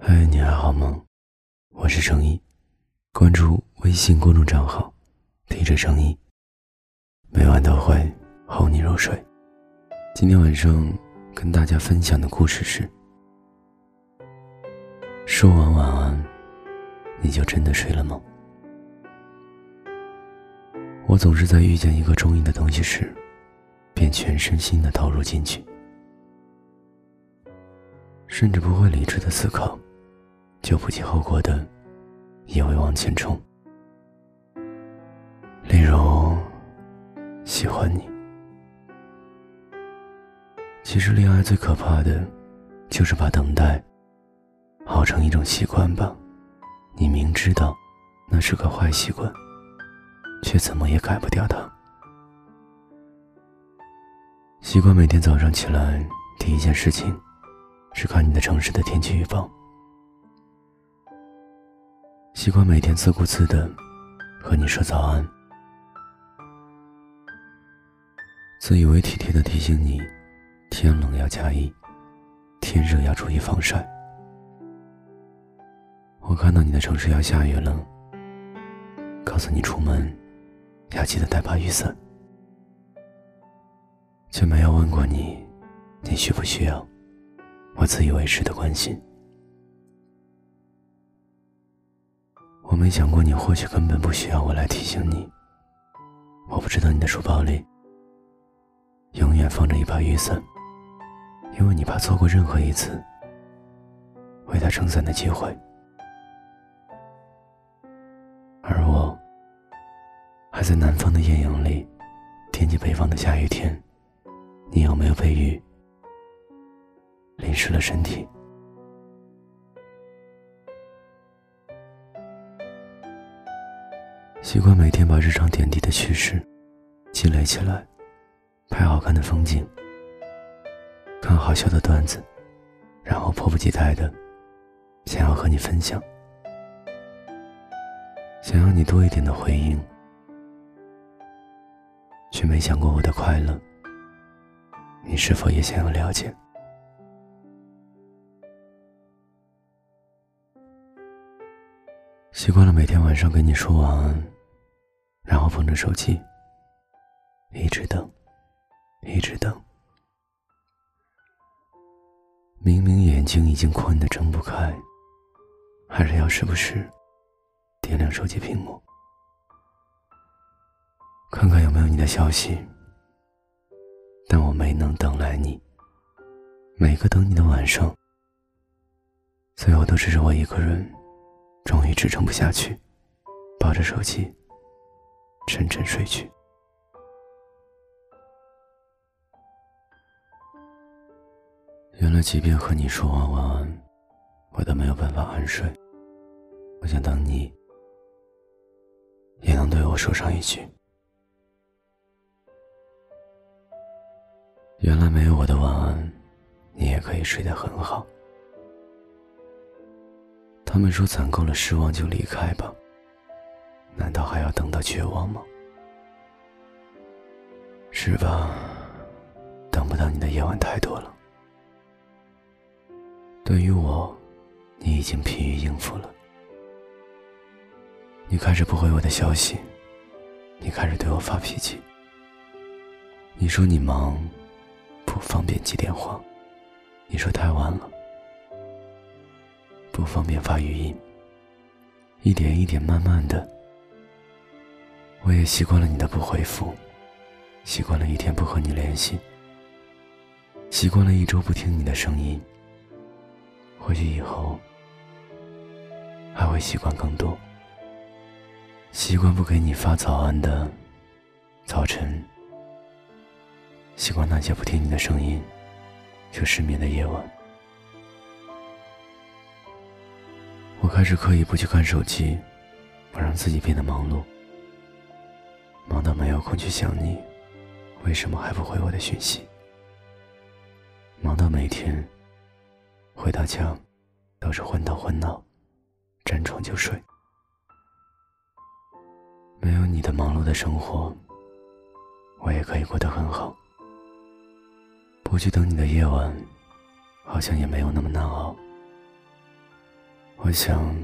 嗨，你还好吗？我是程一，关注微信公众账号“听着声音”，每晚都会哄你入睡。今天晚上跟大家分享的故事是：说完晚安，你就真的睡了吗？我总是在遇见一个中意的东西时，便全身心的投入进去。甚至不会理智的思考，就不计后果的也会往前冲。例如，喜欢你。其实恋爱最可怕的，就是把等待熬成一种习惯吧。你明知道那是个坏习惯，却怎么也改不掉它。习惯每天早上起来第一件事情。是看你的城市的天气预报，习惯每天自顾自的和你说早安，自以为体贴的提醒你，天冷要加衣，天热要注意防晒。我看到你的城市要下雨了，告诉你出门要记得带把雨伞，却没有问过你，你需不需要。我自以为是的关心，我没想过你或许根本不需要我来提醒你。我不知道你的书包里永远放着一把雨伞，因为你怕错过任何一次为他撑伞的机会。而我还在南方的艳阳里惦记北方的下雨天，你有没有被雨？淋湿了身体，习惯每天把日常点滴的趣事积累起来，拍好看的风景，看好笑的段子，然后迫不及待的想要和你分享，想要你多一点的回应，却没想过我的快乐，你是否也想要了解？习惯了每天晚上跟你说晚安，然后捧着手机，一直等，一直等。明明眼睛已经困得睁不开，还是要时不时点亮手机屏幕，看看有没有你的消息。但我没能等来你。每个等你的晚上，最后都只是我一个人。终于支撑不下去，抱着手机沉沉睡去。原来，即便和你说完晚安，我都没有办法安睡。我想等你，也能对我说上一句：原来没有我的晚安，你也可以睡得很好。他们说攒够了失望就离开吧，难道还要等到绝望吗？是吧？等不到你的夜晚太多了。对于我，你已经疲于应付了。你开始不回我的消息，你开始对我发脾气。你说你忙，不方便接电话。你说太晚了。不方便发语音，一点一点，慢慢的，我也习惯了你的不回复，习惯了一天不和你联系，习惯了一周不听你的声音。或许以后还会习惯更多，习惯不给你发早安的早晨，习惯那些不听你的声音就失眠的夜晚。开始刻意不去看手机，不让自己变得忙碌，忙到没有空去想你，为什么还不回我的讯息？忙到每天回到家都是昏头昏脑，沾床就睡。没有你的忙碌的生活，我也可以过得很好。不去等你的夜晚，好像也没有那么难熬。我想，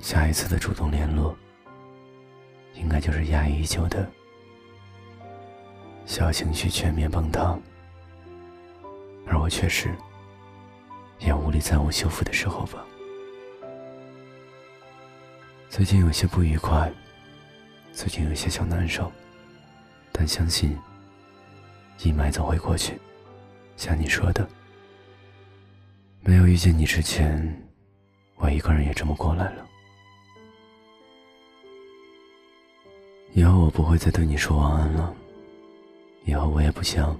下一次的主动联络，应该就是压抑已久的小情绪全面崩塌，而我确实也无力再无修复的时候吧。最近有些不愉快，最近有些小难受，但相信阴霾总会过去。像你说的，没有遇见你之前。我一个人也这么过来了。以后我不会再对你说晚安了，以后我也不想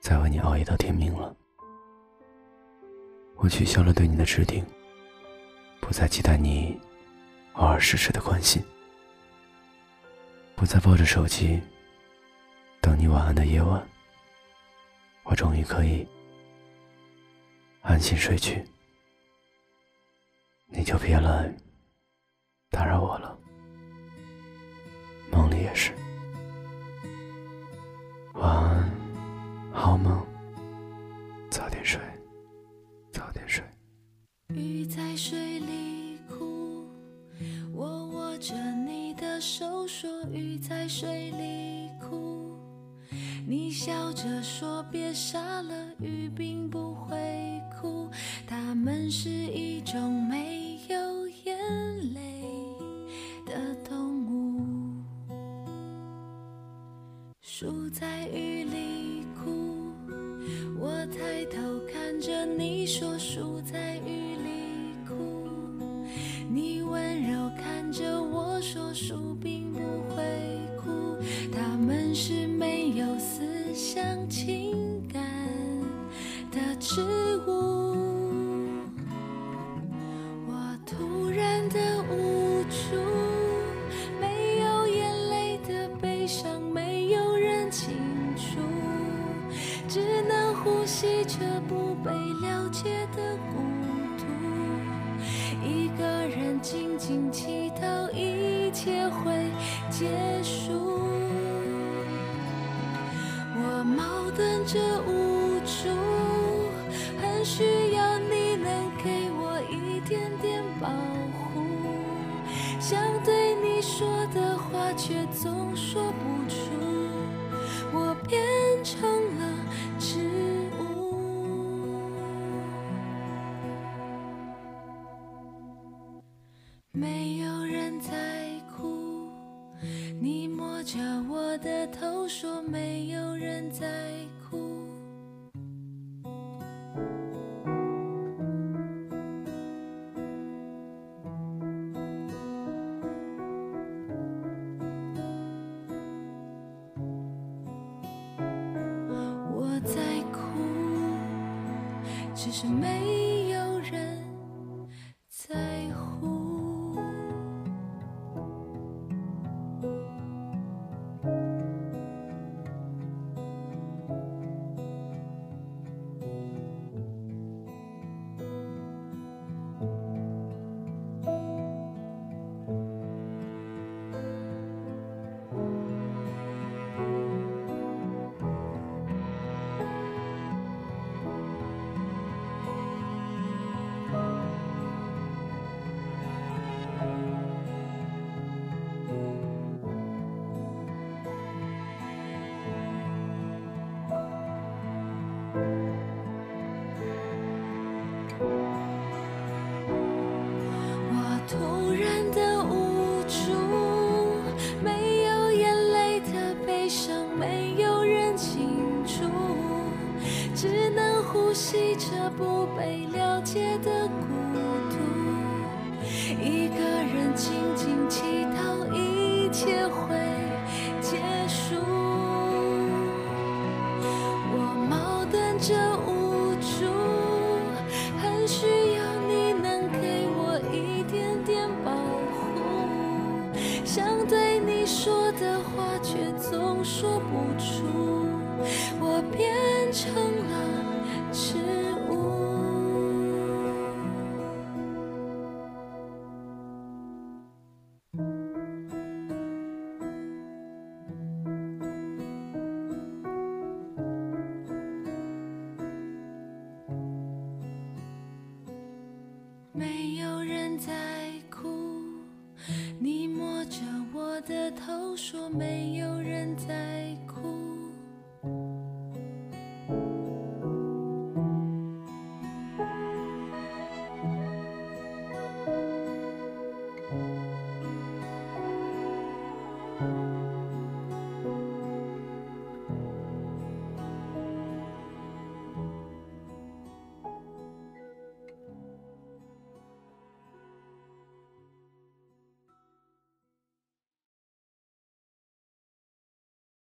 再为你熬夜到天明了。我取消了对你的指定，不再期待你偶尔适时的关心，不再抱着手机等你晚安的夜晚。我终于可以安心睡去。你就别来打扰我了，梦里也是。晚安，好梦，早点睡，早点睡。鱼在水里哭，我握着你的手说鱼在水里哭，你笑着说别傻了，鱼并不会哭，它们是一种美。在雨里哭，我抬头看着你说树在雨里哭，你温柔看着我说树并不会哭，他们是没有思想情结束，我矛盾着是没我突然的无助没有眼泪的悲伤没有人清楚只能呼吸着不被成了。植物。没有人在哭。你摸着我的头说没有。